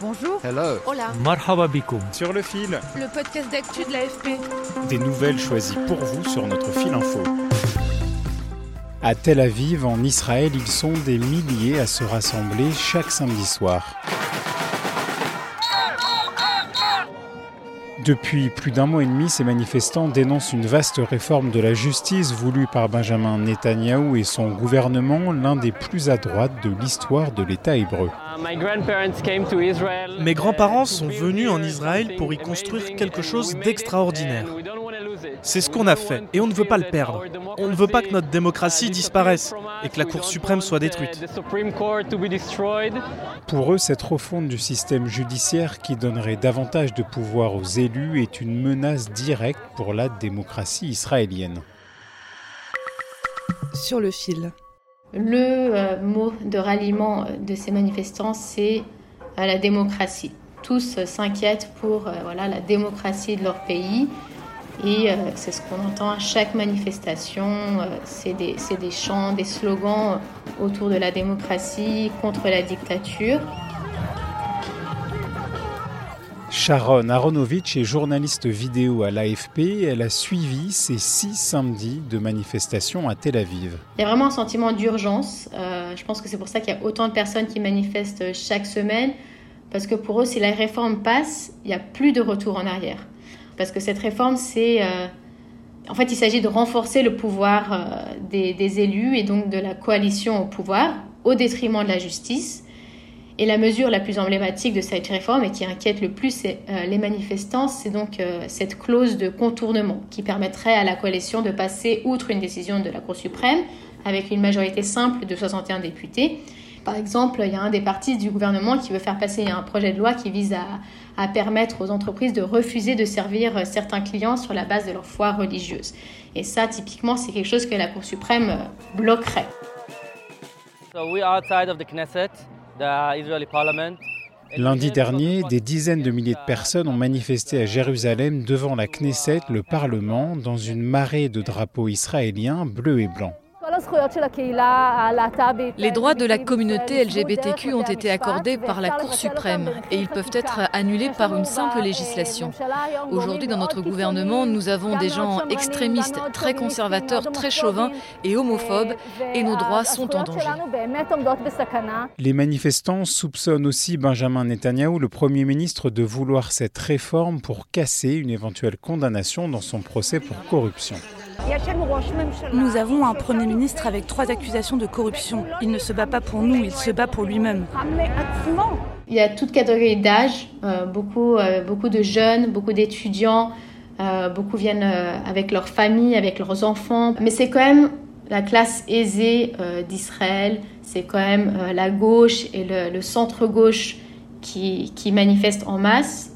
Bonjour. Hello. Hola. Marhaba bikoum. Sur le fil. Le podcast d'actu de l'AFP. Des nouvelles choisies pour vous sur notre fil info. À Tel Aviv, en Israël, ils sont des milliers à se rassembler chaque samedi soir. Depuis plus d'un mois et demi, ces manifestants dénoncent une vaste réforme de la justice voulue par Benjamin Netanyahou et son gouvernement, l'un des plus à droite de l'histoire de l'État hébreu. Mes grands-parents sont venus en Israël pour y construire quelque chose d'extraordinaire. C'est ce qu'on a fait et on ne veut pas le perdre. On ne veut pas que notre démocratie disparaisse et que la Cour suprême soit détruite. Pour eux, cette refonte du système judiciaire qui donnerait davantage de pouvoir aux élus est une menace directe pour la démocratie israélienne. Sur le fil. Le euh, mot de ralliement de ces manifestants, c'est euh, la démocratie. Tous euh, s'inquiètent pour voilà, la démocratie de leur pays. Et c'est ce qu'on entend à chaque manifestation. c'est des, des chants, des slogans autour de la démocratie, contre la dictature. Sharon Aronovitch est journaliste vidéo à l'AFP. Elle a suivi ces six samedis de manifestations à Tel Aviv. Il y a vraiment un sentiment d'urgence. Euh, je pense que c'est pour ça qu'il y a autant de personnes qui manifestent chaque semaine. Parce que pour eux, si la réforme passe, il n'y a plus de retour en arrière. Parce que cette réforme, c'est... Euh, en fait, il s'agit de renforcer le pouvoir euh, des, élus et donc de la coalition au pouvoir au détriment de la justice. Et la mesure la plus emblématique de cette réforme et qui inquiète le plus euh, les manifestants, c'est donc cette clause de contournement qui permettrait à la coalition de passer outre une décision de la Cour suprême avec une majorité simple de 61 députés. Par exemple, il y a un des partis du gouvernement qui veut faire passer un projet de loi qui vise à, à permettre aux entreprises de refuser de servir certains clients sur la base de leur foi religieuse. Et ça, typiquement, c'est quelque chose que la Cour suprême euh, bloquerait. Lundi dernier, des dizaines de milliers de personnes ont manifesté à Jérusalem devant la Knesset, le Parlement, dans une marée de drapeaux israéliens bleus et blancs. Les droits de la communauté LGBTQ ont été accordés par la Cour suprême et ils peuvent être annulés par une simple législation. Aujourd'hui, dans notre gouvernement, nous avons des gens extrémistes, très conservateurs, très chauvins et homophobes et nos droits sont en danger. Les manifestants soupçonnent aussi Benjamin Netanyahou, le Premier ministre, de vouloir cette réforme pour casser une éventuelle condamnation dans son procès pour corruption. Nous avons un Premier ministre avec trois accusations de corruption. Il ne se bat pas pour nous, il se bat pour lui-même. Il y a toute catégorie d'âge, euh, beaucoup, euh, beaucoup de jeunes, beaucoup d'étudiants, euh, beaucoup viennent avec leurs familles, avec leurs enfants. Mais c'est quand même la classe aisée d'Israël, c'est quand même la gauche et le, centre-gauche qui, manifestent en masse.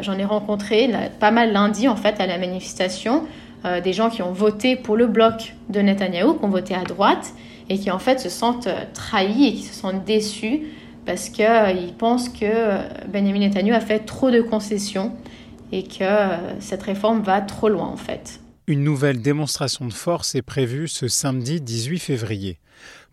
J'en ai rencontré pas mal lundi en fait à la manifestation. Euh, des gens qui ont voté pour le bloc de Netanyahou, qui ont voté à droite, et qui en fait se sentent euh, trahis et qui se sentent déçus parce qu'ils euh, pensent que Benjamin Netanyahu a fait trop de concessions et que cette réforme va trop loin en fait. Une nouvelle démonstration de force est prévue ce samedi 18 février.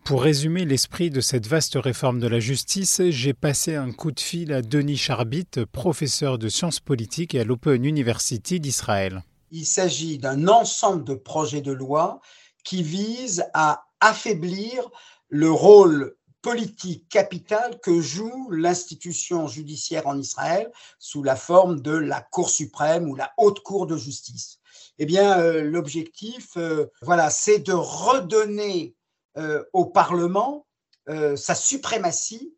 Pour résumer l'esprit de cette vaste réforme de la justice, j'ai passé un coup de fil à Denis Charbit, professeur de sciences politiques à l'Open University d'Israël il s'agit d'un ensemble de projets de loi qui visent à affaiblir le rôle politique capital que joue l'institution judiciaire en Israël sous la forme de la Cour suprême ou la Haute Cour de justice. Eh bien, euh, l'objectif, euh, voilà, c'est de redonner euh, au Parlement sa suprématie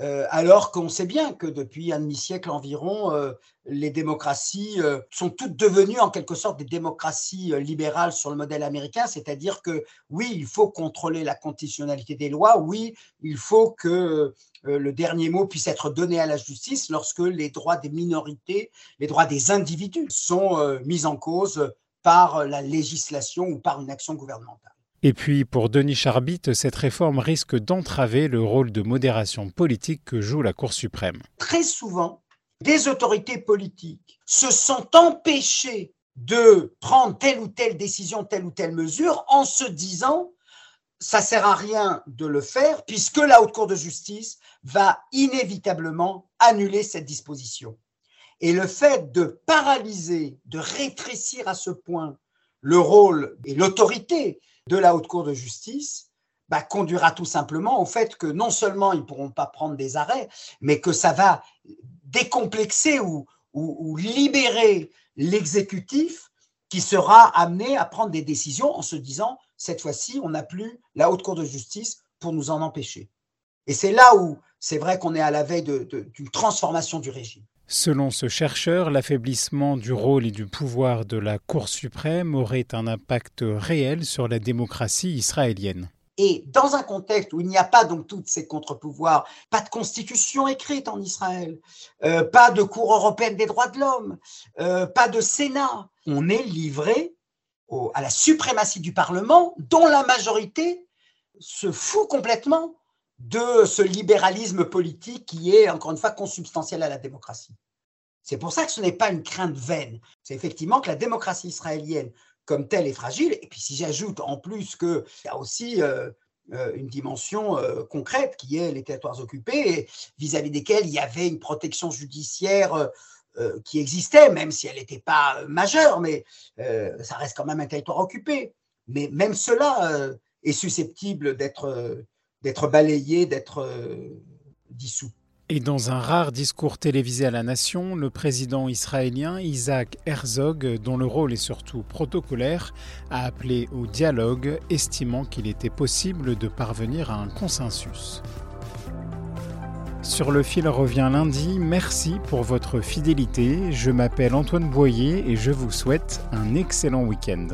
euh, alors qu'on sait bien que depuis un demi-siècle environ, euh, les démocraties euh, sont toutes devenues en quelque sorte des démocraties libérales sur le modèle américain, c'est-à-dire que oui, il faut contrôler la conditionnalité des lois, oui, il faut que le dernier mot puisse être donné à la justice lorsque les droits des minorités, les droits des individus sont mis en cause par la législation ou par une action gouvernementale. Et puis, pour Denis Charbit, cette réforme risque d'entraver le rôle de modération politique que joue la Cour suprême. Très souvent, des autorités politiques se sont empêchées de prendre telle ou telle décision, telle ou telle mesure, en se disant ça sert à rien de le faire puisque la haute cour de justice va inévitablement annuler cette disposition. Et le fait de paralyser, de rétrécir à ce point le rôle et l'autorité de la Haute Cour de justice bah, conduira tout simplement au fait que non seulement ils ne pourront pas prendre des arrêts, mais que ça va décomplexer ou, ou, libérer l'exécutif qui sera amené à prendre des décisions en se disant, cette fois-ci, on n'a plus la Haute Cour de justice pour nous en empêcher. Et c'est là où c'est vrai qu'on est à la veille d'une transformation du régime. Selon ce chercheur, l'affaiblissement du rôle et du pouvoir de la Cour suprême aurait un impact réel sur la démocratie israélienne. Et dans un contexte où il n'y a pas donc toutes ces contre-pouvoirs, pas de constitution écrite en Israël, euh, pas de Cour européenne des droits de l'homme, euh, pas de Sénat, on est livré à la suprématie du Parlement dont la majorité se fout complètement de ce libéralisme politique qui est, encore une fois, consubstantiel à la démocratie. C'est pour ça que ce n'est pas une crainte vaine. C'est effectivement que la démocratie israélienne comme telle est fragile. Et puis si j'ajoute en plus qu'il y a aussi euh, euh, une dimension euh, concrète qui est les territoires occupés, vis-à-vis desquels il y avait une protection judiciaire qui existait, même si elle n'était pas majeure, mais ça reste quand même un territoire occupé. Mais même cela est susceptible d'être d'être balayé, d'être euh, dissous. Et dans un rare discours télévisé à la nation, le président israélien Isaac Herzog, dont le rôle est surtout protocolaire, a appelé au dialogue, estimant qu'il était possible de parvenir à un consensus. Sur le fil revient lundi, merci pour votre fidélité, je m'appelle Antoine Boyer et je vous souhaite un excellent week-end.